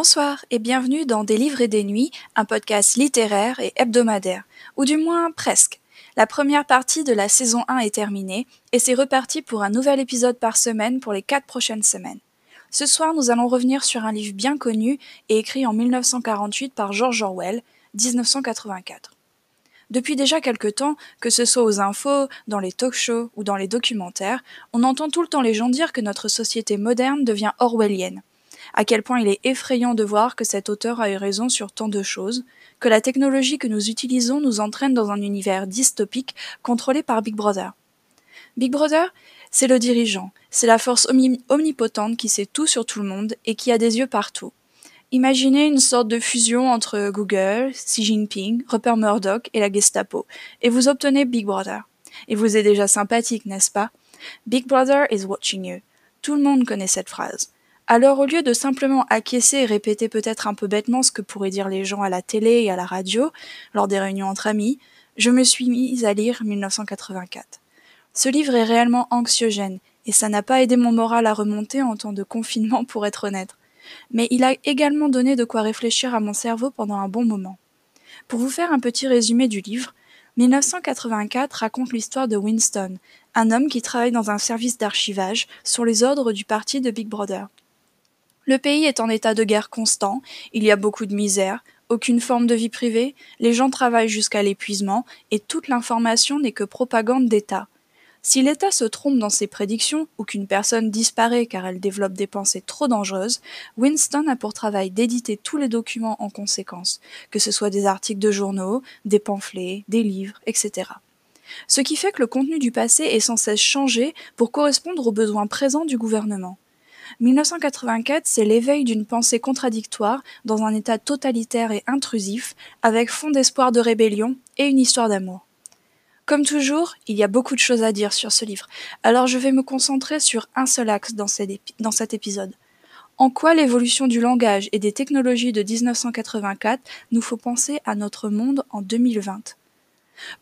Bonsoir et bienvenue dans Des livres et des nuits, un podcast littéraire et hebdomadaire, ou du moins presque. La première partie de la saison 1 est terminée et c'est reparti pour un nouvel épisode par semaine pour les quatre prochaines semaines. Ce soir, nous allons revenir sur un livre bien connu et écrit en 1948 par George Orwell, 1984. Depuis déjà quelque temps, que ce soit aux infos, dans les talk-shows ou dans les documentaires, on entend tout le temps les gens dire que notre société moderne devient orwellienne. À quel point il est effrayant de voir que cet auteur a eu raison sur tant de choses, que la technologie que nous utilisons nous entraîne dans un univers dystopique contrôlé par Big Brother. Big Brother, c'est le dirigeant, c'est la force omnipotente qui sait tout sur tout le monde et qui a des yeux partout. Imaginez une sorte de fusion entre Google, Xi Jinping, Rupert Murdoch et la Gestapo, et vous obtenez Big Brother. Et vous êtes déjà sympathique, n'est-ce pas? Big Brother is watching you. Tout le monde connaît cette phrase. Alors au lieu de simplement acquiescer et répéter peut-être un peu bêtement ce que pourraient dire les gens à la télé et à la radio, lors des réunions entre amis, je me suis mise à lire 1984. Ce livre est réellement anxiogène, et ça n'a pas aidé mon moral à remonter en temps de confinement pour être honnête mais il a également donné de quoi réfléchir à mon cerveau pendant un bon moment. Pour vous faire un petit résumé du livre, 1984 raconte l'histoire de Winston, un homme qui travaille dans un service d'archivage sur les ordres du parti de Big Brother. Le pays est en état de guerre constant, il y a beaucoup de misère, aucune forme de vie privée, les gens travaillent jusqu'à l'épuisement et toute l'information n'est que propagande d'État. Si l'État se trompe dans ses prédictions ou qu'une personne disparaît car elle développe des pensées trop dangereuses, Winston a pour travail d'éditer tous les documents en conséquence, que ce soit des articles de journaux, des pamphlets, des livres, etc. Ce qui fait que le contenu du passé est sans cesse changé pour correspondre aux besoins présents du gouvernement. 1984, c'est l'éveil d'une pensée contradictoire dans un état totalitaire et intrusif, avec fond d'espoir de rébellion et une histoire d'amour. Comme toujours, il y a beaucoup de choses à dire sur ce livre, alors je vais me concentrer sur un seul axe dans, cet épisode. En quoi l'évolution du langage et des technologies de 1984 nous faut penser à notre monde en 2020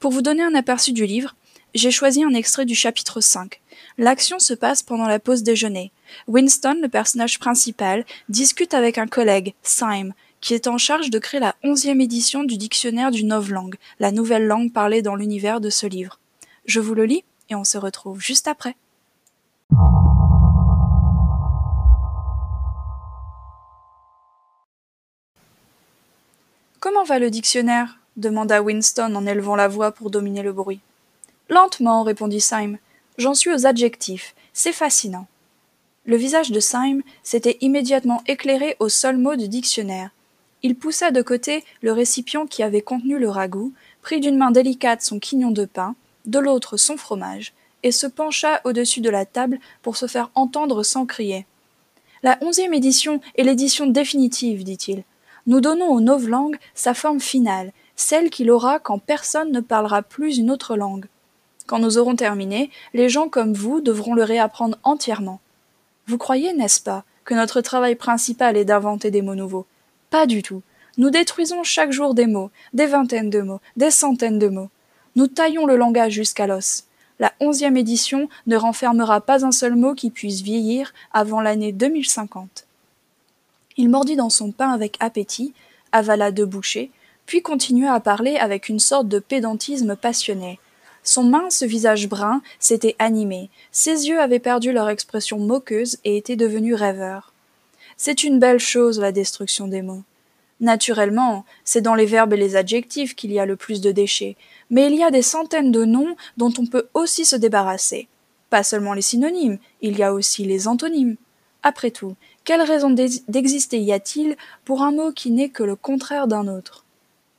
Pour vous donner un aperçu du livre, j'ai choisi un extrait du chapitre 5. L'action se passe pendant la pause déjeuner. Winston, le personnage principal, discute avec un collègue, Syme, qui est en charge de créer la onzième édition du dictionnaire du novlangue, la nouvelle langue parlée dans l'univers de ce livre. Je vous le lis et on se retrouve juste après. Comment va le dictionnaire? demanda Winston en élevant la voix pour dominer le bruit. Lentement, répondit Syme. J'en suis aux adjectifs. C'est fascinant. Le visage de Syme s'était immédiatement éclairé au seul mot du dictionnaire, il poussa de côté le récipient qui avait contenu le ragoût, prit d'une main délicate son quignon de pain, de l'autre son fromage, et se pencha au-dessus de la table pour se faire entendre sans crier. La onzième édition est l'édition définitive, dit-il. Nous donnons au novlangue sa forme finale, celle qu'il aura quand personne ne parlera plus une autre langue. Quand nous aurons terminé, les gens comme vous devront le réapprendre entièrement. Vous croyez, n'est-ce pas, que notre travail principal est d'inventer des mots nouveaux? Pas du tout. Nous détruisons chaque jour des mots, des vingtaines de mots, des centaines de mots. Nous taillons le langage jusqu'à l'os. La onzième édition ne renfermera pas un seul mot qui puisse vieillir avant l'année 2050. Il mordit dans son pain avec appétit, avala deux bouchées, puis continua à parler avec une sorte de pédantisme passionné. Son mince visage brun s'était animé, ses yeux avaient perdu leur expression moqueuse et étaient devenus rêveurs. C'est une belle chose, la destruction des mots. Naturellement, c'est dans les verbes et les adjectifs qu'il y a le plus de déchets, mais il y a des centaines de noms dont on peut aussi se débarrasser. Pas seulement les synonymes, il y a aussi les antonymes. Après tout, quelle raison d'exister y a-t-il pour un mot qui n'est que le contraire d'un autre?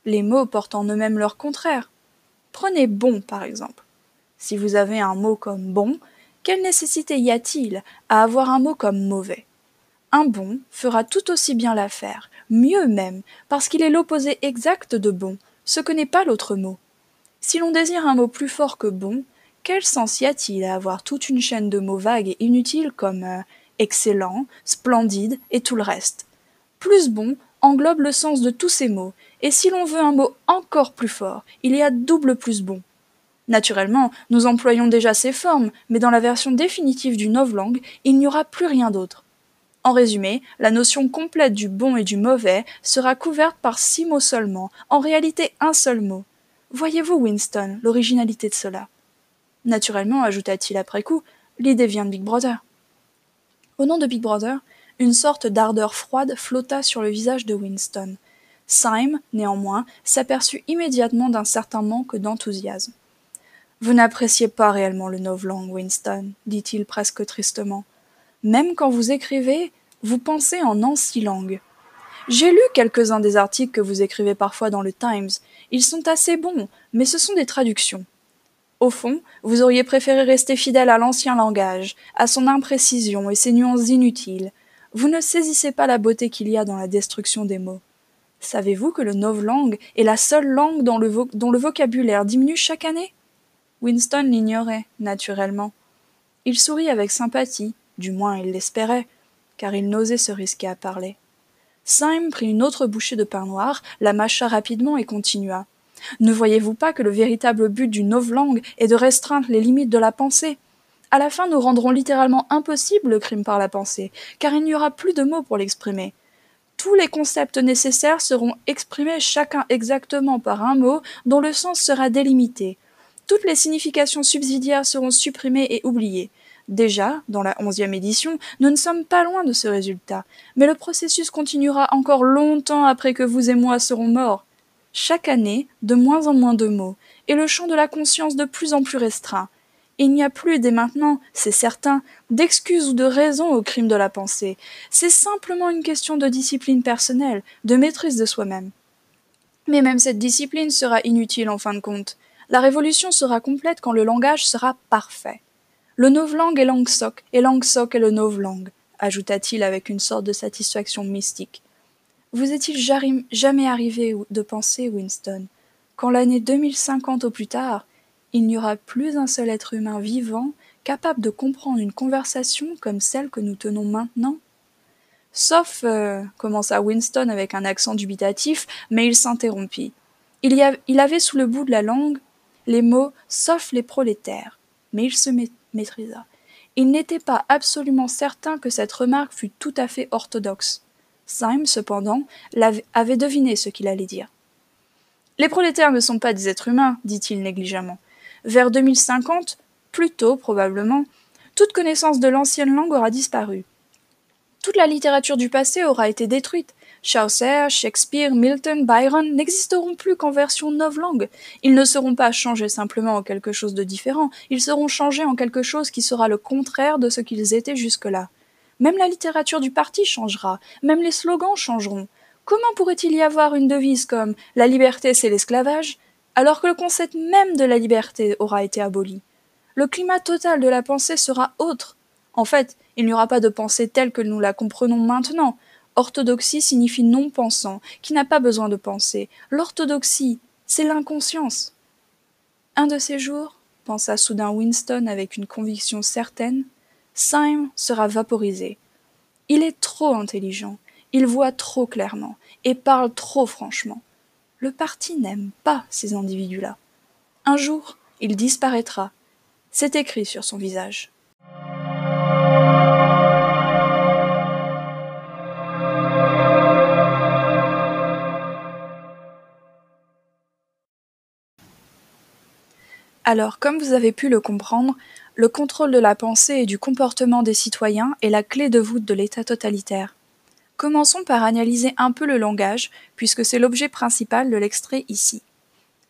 Les mots portent en eux-mêmes leur contraire. Prenez bon, par exemple. Si vous avez un mot comme bon, quelle nécessité y a-t-il à avoir un mot comme mauvais? Un bon fera tout aussi bien l'affaire, mieux même, parce qu'il est l'opposé exact de bon, ce que n'est pas l'autre mot. Si l'on désire un mot plus fort que bon, quel sens y a-t-il à avoir toute une chaîne de mots vagues et inutiles comme euh, excellent, splendide et tout le reste? Plus bon englobe le sens de tous ces mots, et si l'on veut un mot encore plus fort, il y a double plus bon. Naturellement, nous employons déjà ces formes, mais dans la version définitive du novlangue, il n'y aura plus rien d'autre. En résumé, la notion complète du bon et du mauvais sera couverte par six mots seulement, en réalité un seul mot. Voyez-vous, Winston, l'originalité de cela? Naturellement, ajouta-t-il après coup, l'idée vient de Big Brother. Au nom de Big Brother, une sorte d'ardeur froide flotta sur le visage de Winston. Syme, néanmoins, s'aperçut immédiatement d'un certain manque d'enthousiasme. Vous n'appréciez pas réellement le novlangue, Winston, dit-il presque tristement. Même quand vous écrivez, vous pensez en ancien langue. J'ai lu quelques-uns des articles que vous écrivez parfois dans le Times. Ils sont assez bons, mais ce sont des traductions. Au fond, vous auriez préféré rester fidèle à l'ancien langage, à son imprécision et ses nuances inutiles. Vous ne saisissez pas la beauté qu'il y a dans la destruction des mots. Savez-vous que le novlangue est la seule langue dont le, vocabulaire diminue chaque année? Winston l'ignorait, naturellement. Il sourit avec sympathie, du moins il l'espérait, car il n'osait se risquer à parler. Syme prit une autre bouchée de pain noir, la mâcha rapidement et continua. Ne voyez-vous pas que le véritable but du novlangue est de restreindre les limites de la pensée? À la fin, nous rendrons littéralement impossible le crime par la pensée, car il n'y aura plus de mots pour l'exprimer. Tous les concepts nécessaires seront exprimés chacun exactement par un mot dont le sens sera délimité. Toutes les significations subsidiaires seront supprimées et oubliées. Déjà, dans la onzième édition, nous ne sommes pas loin de ce résultat, mais le processus continuera encore longtemps après que vous et moi serons morts chaque année de moins en moins de mots, et le champ de la conscience de plus en plus restreint. Il n'y a plus dès maintenant, c'est certain, d'excuses ou de raisons au crime de la pensée. C'est simplement une question de discipline personnelle, de maîtrise de soi-même. Mais même cette discipline sera inutile en fin de compte. La révolution sera complète quand le langage sera parfait. Le novlangue est langue et langue soc est le novlangue, ajouta-t-il avec une sorte de satisfaction mystique. Vous est-il jamais arrivé de penser, Winston, qu'en l'année 2050 au plus tard, il n'y aura plus un seul être humain vivant capable de comprendre une conversation comme celle que nous tenons maintenant Sauf, euh, commença Winston avec un accent dubitatif, mais il s'interrompit. Il, y il avait sous le bout de la langue les mots sauf les prolétaires, mais il se maîtrisa. Il n'était pas absolument certain que cette remarque fût tout à fait orthodoxe. Syme, cependant, avait deviné ce qu'il allait dire. Les prolétaires ne sont pas des êtres humains, dit-il négligemment. Vers 2050, plus tôt probablement, toute connaissance de l'ancienne langue aura disparu. Toute la littérature du passé aura été détruite. Chaucer, Shakespeare, Milton, Byron n'existeront plus qu'en version novlangue. Ils ne seront pas changés simplement en quelque chose de différent, ils seront changés en quelque chose qui sera le contraire de ce qu'ils étaient jusque-là. Même la littérature du parti changera, même les slogans changeront. Comment pourrait-il y avoir une devise comme La liberté c'est l'esclavage alors que le concept même de la liberté aura été aboli Le climat total de la pensée sera autre. En fait, il n'y aura pas de pensée telle que nous la comprenons maintenant. Orthodoxie signifie non-pensant, qui n'a pas besoin de penser. L'orthodoxie, c'est l'inconscience. Un de ces jours, pensa soudain Winston avec une conviction certaine, Syme sera vaporisé. Il est trop intelligent, il voit trop clairement et parle trop franchement. Le parti n'aime pas ces individus-là. Un jour, il disparaîtra. C'est écrit sur son visage. Alors, comme vous avez pu le comprendre, le contrôle de la pensée et du comportement des citoyens est la clé de voûte de l'État totalitaire. Commençons par analyser un peu le langage, puisque c'est l'objet principal de l'extrait ici.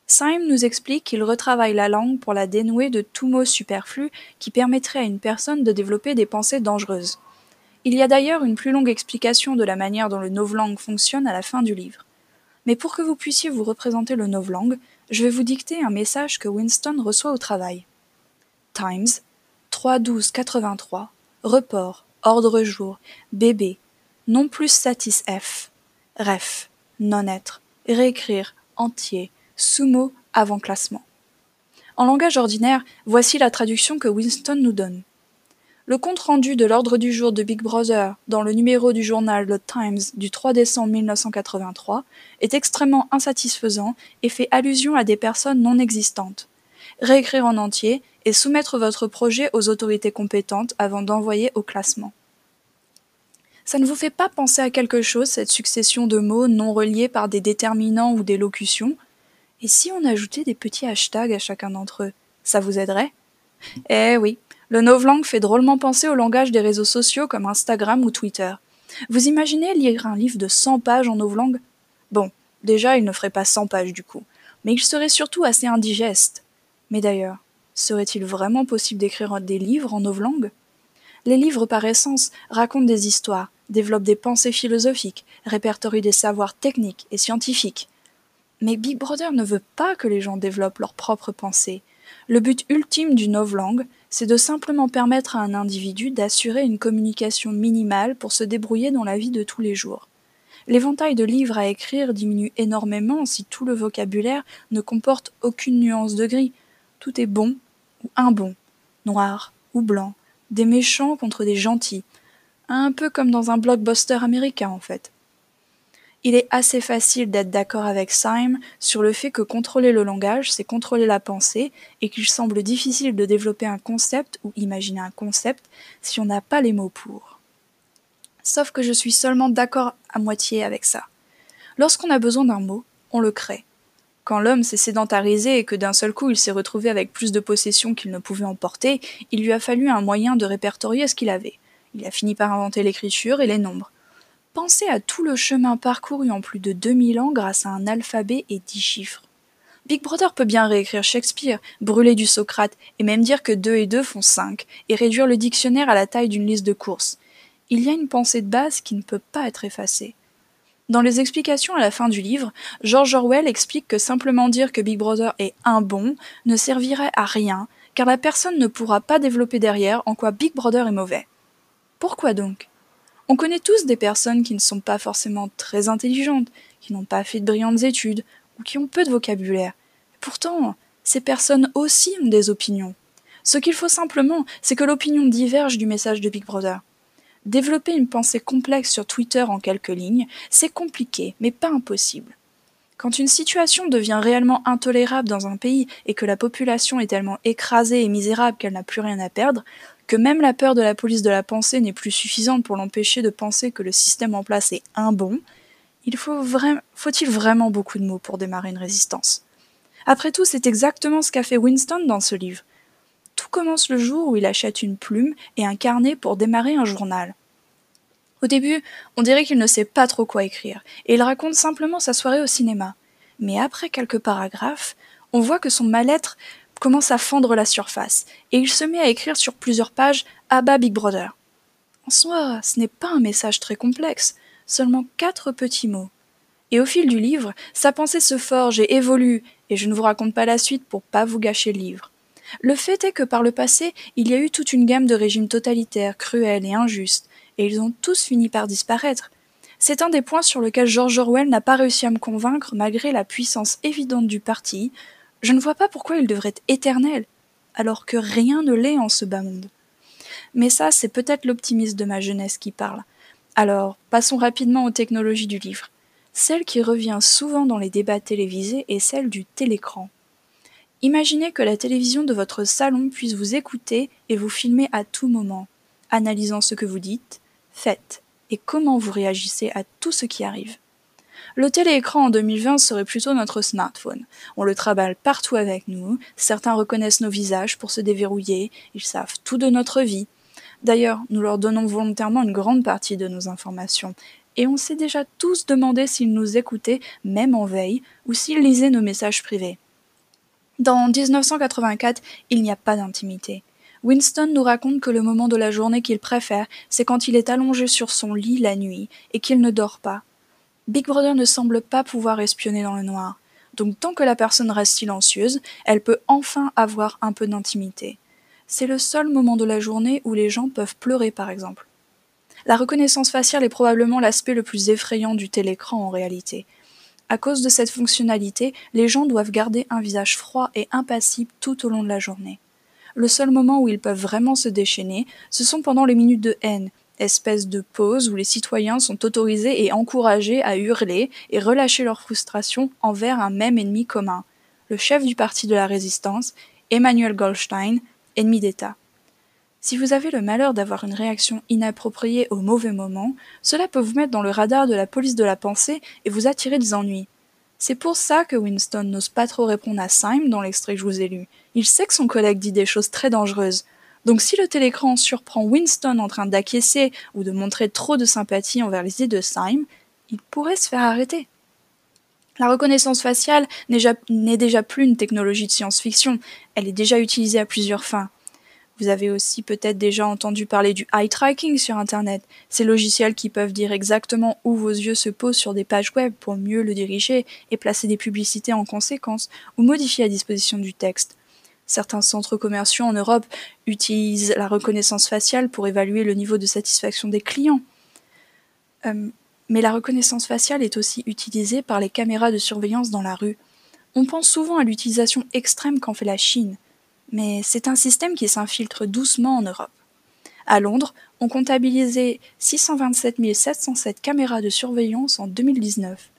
Syme nous explique qu'il retravaille la langue pour la dénouer de tout mot superflu qui permettrait à une personne de développer des pensées dangereuses. Il y a d'ailleurs une plus longue explication de la manière dont le novlangue fonctionne à la fin du livre. Mais pour que vous puissiez vous représenter le novlangue, je vais vous dicter un message que Winston reçoit au travail. Times, 3-12-83, report, ordre jour, bébé, non plus satis ref, non-être, réécrire, entier, sous-mot avant classement. En langage ordinaire, voici la traduction que Winston nous donne. Le compte-rendu de l'ordre du jour de Big Brother dans le numéro du journal The Times du 3 décembre 1983 est extrêmement insatisfaisant et fait allusion à des personnes non existantes. Réécrire en entier et soumettre votre projet aux autorités compétentes avant d'envoyer au classement. Ça ne vous fait pas penser à quelque chose, cette succession de mots non reliés par des déterminants ou des locutions? Et si on ajoutait des petits hashtags à chacun d'entre eux Ça vous aiderait? Eh oui, le novlangue fait drôlement penser au langage des réseaux sociaux comme Instagram ou Twitter. Vous imaginez lire un livre de 100 pages en novlangue? Bon, déjà il ne ferait pas 100 pages du coup, mais il serait surtout assez indigeste. Mais d'ailleurs, serait-il vraiment possible d'écrire des livres en novlangue? Les livres par essence racontent des histoires, développe des pensées philosophiques, répertorie des savoirs techniques et scientifiques. Mais Big Brother ne veut pas que les gens développent leurs propres pensées. Le but ultime du novlangue, c'est de simplement permettre à un individu d'assurer une communication minimale pour se débrouiller dans la vie de tous les jours. L'éventail de livres à écrire diminue énormément si tout le vocabulaire ne comporte aucune nuance de gris. Tout est bon ou un bon, noir ou blanc, des méchants contre des gentils, un peu comme dans un blockbuster américain en fait. Il est assez facile d'être d'accord avec Syme sur le fait que contrôler le langage, c'est contrôler la pensée, et qu'il semble difficile de développer un concept ou imaginer un concept si on n'a pas les mots pour. Sauf que je suis seulement d'accord à moitié avec ça. Lorsqu'on a besoin d'un mot, on le crée. Quand l'homme s'est sédentarisé et que d'un seul coup il s'est retrouvé avec plus de possessions qu'il ne pouvait emporter, il lui a fallu un moyen de répertorier ce qu'il avait. Il a fini par inventer l'écriture et les nombres. Pensez à tout le chemin parcouru en plus de 2000 ans grâce à un alphabet et dix chiffres. Big Brother peut bien réécrire Shakespeare, brûler du Socrate, et même dire que 2 et 2 font 5, et réduire le dictionnaire à la taille d'une liste de courses. Il y a une pensée de base qui ne peut pas être effacée. Dans les explications à la fin du livre, George Orwell explique que simplement dire que Big Brother est un bon ne servirait à rien, car la personne ne pourra pas développer derrière en quoi Big Brother est mauvais. Pourquoi donc? On connaît tous des personnes qui ne sont pas forcément très intelligentes, qui n'ont pas fait de brillantes études, ou qui ont peu de vocabulaire. Pourtant, ces personnes aussi ont des opinions. Ce qu'il faut simplement, c'est que l'opinion diverge du message de Big Brother. Développer une pensée complexe sur Twitter en quelques lignes, c'est compliqué, mais pas impossible. Quand une situation devient réellement intolérable dans un pays et que la population est tellement écrasée et misérable qu'elle n'a plus rien à perdre, que même la peur de la police de la pensée n'est plus suffisante pour l'empêcher de penser que le système en place est un bon, il faut faut-il vraiment beaucoup de mots pour démarrer une résistance? Après tout, c'est exactement ce qu'a fait Winston dans ce livre. Tout commence le jour où il achète une plume et un carnet pour démarrer un journal. Au début, on dirait qu'il ne sait pas trop quoi écrire, et il raconte simplement sa soirée au cinéma. Mais après quelques paragraphes, on voit que son mal-être commence à fendre la surface, et il se met à écrire sur plusieurs pages Abba Big Brother. En soi, ce n'est pas un message très complexe, seulement quatre petits mots. Et au fil du livre, sa pensée se forge et évolue, et je ne vous raconte pas la suite pour pas vous gâcher le livre. Le fait est que par le passé, il y a eu toute une gamme de régimes totalitaires, cruels et injustes, et ils ont tous fini par disparaître. C'est un des points sur lequel George Orwell n'a pas réussi à me convaincre malgré la puissance évidente du parti, je ne vois pas pourquoi il devrait être éternel, alors que rien ne l'est en ce bas monde. Mais ça, c'est peut-être l'optimisme de ma jeunesse qui parle. Alors, passons rapidement aux technologies du livre. Celle qui revient souvent dans les débats télévisés est celle du télécran. Imaginez que la télévision de votre salon puisse vous écouter et vous filmer à tout moment, analysant ce que vous dites, faites et comment vous réagissez à tout ce qui arrive. Le téléécran en 2020 serait plutôt notre smartphone. On le travaille partout avec nous, certains reconnaissent nos visages pour se déverrouiller, ils savent tout de notre vie. D'ailleurs, nous leur donnons volontairement une grande partie de nos informations, et on s'est déjà tous demandé s'ils nous écoutaient, même en veille, ou s'ils lisaient nos messages privés. Dans 1984, il n'y a pas d'intimité. Winston nous raconte que le moment de la journée qu'il préfère, c'est quand il est allongé sur son lit la nuit et qu'il ne dort pas. Big Brother ne semble pas pouvoir espionner dans le noir. Donc tant que la personne reste silencieuse, elle peut enfin avoir un peu d'intimité. C'est le seul moment de la journée où les gens peuvent pleurer par exemple. La reconnaissance faciale est probablement l'aspect le plus effrayant du télécran en réalité. À cause de cette fonctionnalité, les gens doivent garder un visage froid et impassible tout au long de la journée. Le seul moment où ils peuvent vraiment se déchaîner, ce sont pendant les minutes de haine, espèce de pause où les citoyens sont autorisés et encouragés à hurler et relâcher leur frustration envers un même ennemi commun, le chef du parti de la résistance, Emmanuel Goldstein, ennemi d'État. Si vous avez le malheur d'avoir une réaction inappropriée au mauvais moment, cela peut vous mettre dans le radar de la police de la pensée et vous attirer des ennuis. C'est pour ça que Winston n'ose pas trop répondre à Syme dans l'extrait que je vous ai lu. Il sait que son collègue dit des choses très dangereuses. Donc si le télécran surprend Winston en train d'acquiescer ou de montrer trop de sympathie envers les idées de Syme, il pourrait se faire arrêter. La reconnaissance faciale n'est déjà plus une technologie de science-fiction, elle est déjà utilisée à plusieurs fins. Vous avez aussi peut-être déjà entendu parler du eye tracking sur Internet, ces logiciels qui peuvent dire exactement où vos yeux se posent sur des pages web pour mieux le diriger et placer des publicités en conséquence ou modifier la disposition du texte. Certains centres commerciaux en Europe utilisent la reconnaissance faciale pour évaluer le niveau de satisfaction des clients. Euh, mais la reconnaissance faciale est aussi utilisée par les caméras de surveillance dans la rue. On pense souvent à l'utilisation extrême qu'en fait la Chine mais c'est un système qui s'infiltre doucement en Europe. À Londres, on comptabilisait 627 707 caméras de surveillance en 2019,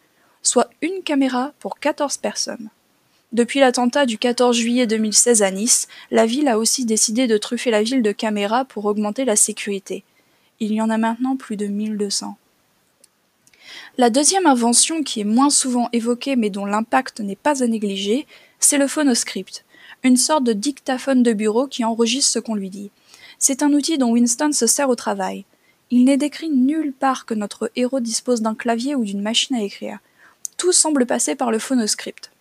soit une caméra pour 14 personnes. Depuis l'attentat du 14 juillet 2016 à Nice, la ville a aussi décidé de truffer la ville de caméras pour augmenter la sécurité. Il y en a maintenant plus de 1200. La deuxième invention qui est moins souvent évoquée mais dont l'impact n'est pas à négliger, c'est le phonoscript, une sorte de dictaphone de bureau qui enregistre ce qu'on lui dit. C'est un outil dont Winston se sert au travail. Il n'est décrit nulle part que notre héros dispose d'un clavier ou d'une machine à écrire. Tout semble passer par le phonoscript.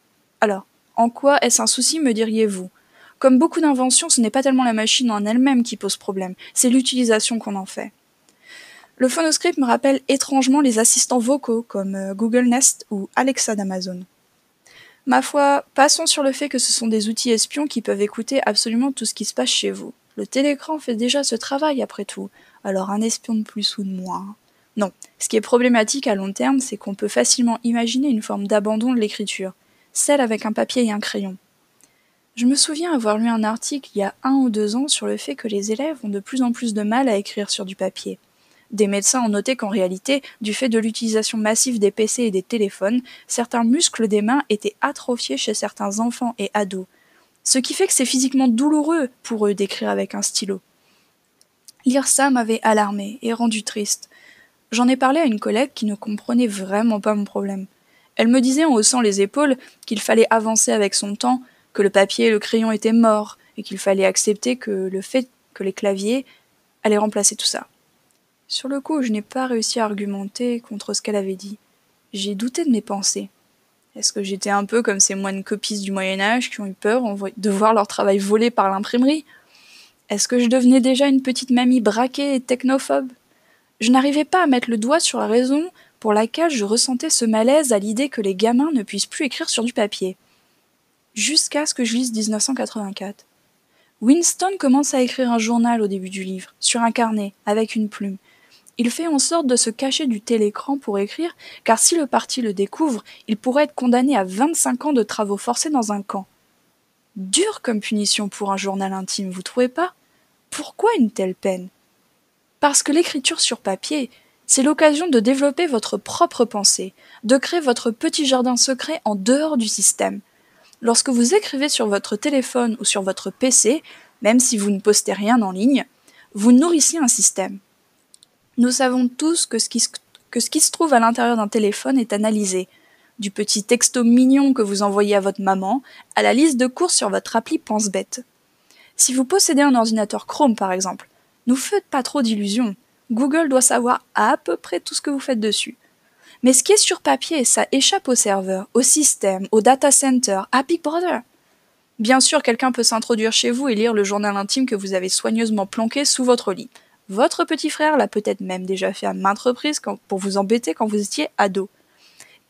Alors, en quoi est-ce un souci, me diriez-vous? Comme beaucoup d'inventions, ce n'est pas tellement la machine en elle-même qui pose problème, c'est l'utilisation qu'on en fait. Le phonoscript me rappelle étrangement les assistants vocaux comme euh, Google Nest ou Alexa d'Amazon. Ma foi, passons sur le fait que ce sont des outils espions qui peuvent écouter absolument tout ce qui se passe chez vous. Le télécran fait déjà ce travail après tout, alors un espion de plus ou de moins? Non, ce qui est problématique à long terme, c'est qu'on peut facilement imaginer une forme d'abandon de l'écriture, celle avec un papier et un crayon. Je me souviens avoir lu un article il y a un ou deux ans sur le fait que les élèves ont de plus en plus de mal à écrire sur du papier. Des médecins ont noté qu'en réalité, du fait de l'utilisation massive des PC et des téléphones, certains muscles des mains étaient atrophiés chez certains enfants et ados. Ce qui fait que c'est physiquement douloureux pour eux d'écrire avec un stylo. Lire ça m'avait alarmé et rendu triste. J'en ai parlé à une collègue qui ne comprenait vraiment pas mon problème. Elle me disait en haussant les épaules qu'il fallait avancer avec son temps, que le papier et le crayon étaient morts, et qu'il fallait accepter que le fait que les claviers allaient remplacer tout ça. Sur le coup, je n'ai pas réussi à argumenter contre ce qu'elle avait dit. J'ai douté de mes pensées. Est-ce que j'étais un peu comme ces moines copistes du Moyen Âge qui ont eu peur de voir leur travail volé par l'imprimerie? Est-ce que je devenais déjà une petite mamie braquée et technophobe? Je n'arrivais pas à mettre le doigt sur la raison pour laquelle je ressentais ce malaise à l'idée que les gamins ne puissent plus écrire sur du papier. Jusqu'à ce que je lise 1984. Winston commence à écrire un journal au début du livre, sur un carnet, avec une plume. Il fait en sorte de se cacher du télécran pour écrire, car si le parti le découvre, il pourrait être condamné à 25 ans de travaux forcés dans un camp. Dur comme punition pour un journal intime, vous trouvez pas? Pourquoi une telle peine? Parce que l'écriture sur papier, c'est l'occasion de développer votre propre pensée, de créer votre petit jardin secret en dehors du système. Lorsque vous écrivez sur votre téléphone ou sur votre PC, même si vous ne postez rien en ligne, vous nourrissez un système. Nous savons tous que ce qui se, trouve à l'intérieur d'un téléphone est analysé. Du petit texto mignon que vous envoyez à votre maman, à la liste de courses sur votre appli pense-bête. Si vous possédez un ordinateur Chrome par exemple, ne vous faites pas trop d'illusions. Google doit savoir à peu près tout ce que vous faites dessus. Mais ce qui est sur papier, ça échappe au serveur, au système, au data center, à Big Brother. Bien sûr, quelqu'un peut s'introduire chez vous et lire le journal intime que vous avez soigneusement planqué sous votre lit. Votre petit frère l'a peut-être même déjà fait à maintes reprises pour vous embêter quand vous étiez ado.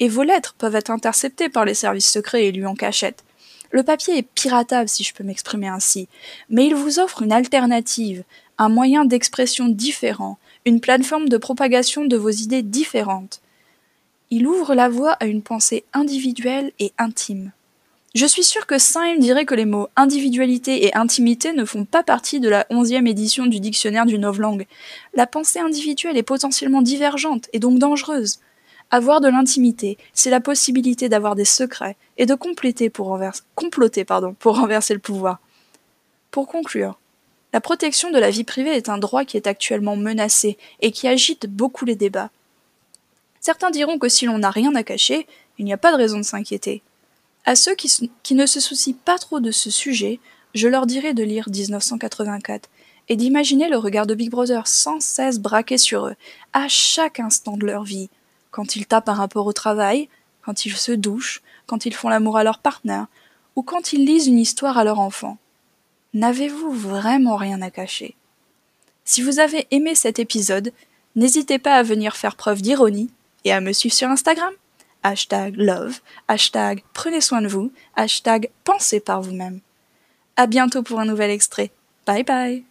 Et vos lettres peuvent être interceptées par les services secrets et lus en cachette. Le papier est piratable, si je peux m'exprimer ainsi, mais il vous offre une alternative, un moyen d'expression différent, une plateforme de propagation de vos idées différentes. Il ouvre la voie à une pensée individuelle et intime. Je suis sûr que Syme dirait que les mots individualité et intimité ne font pas partie de la onzième édition du dictionnaire du novlangue. La pensée individuelle est potentiellement divergente et donc dangereuse. Avoir de l'intimité, c'est la possibilité d'avoir des secrets et de compléter pour comploter pardon, pour renverser le pouvoir. Pour conclure, La protection de la vie privée est un droit qui est actuellement menacé et qui agite beaucoup les débats. Certains diront que si l'on n'a rien à cacher, il n'y a pas de raison de s'inquiéter. À ceux qui, ne se soucient pas trop de ce sujet, je leur dirai de lire 1984 et d'imaginer le regard de Big Brother sans cesse braqué sur eux, à chaque instant de leur vie, quand ils tapent un rapport au travail, quand ils se douchent, quand ils font l'amour à leur partenaire, ou quand ils lisent une histoire à leur enfant. N'avez-vous vraiment rien à cacher? Si vous avez aimé cet épisode, n'hésitez pas à venir faire preuve d'ironie et à me suivre sur Instagram. Hashtag love, hashtag prenez soin de vous, hashtag pensez par vous-même. À bientôt pour un nouvel extrait. Bye bye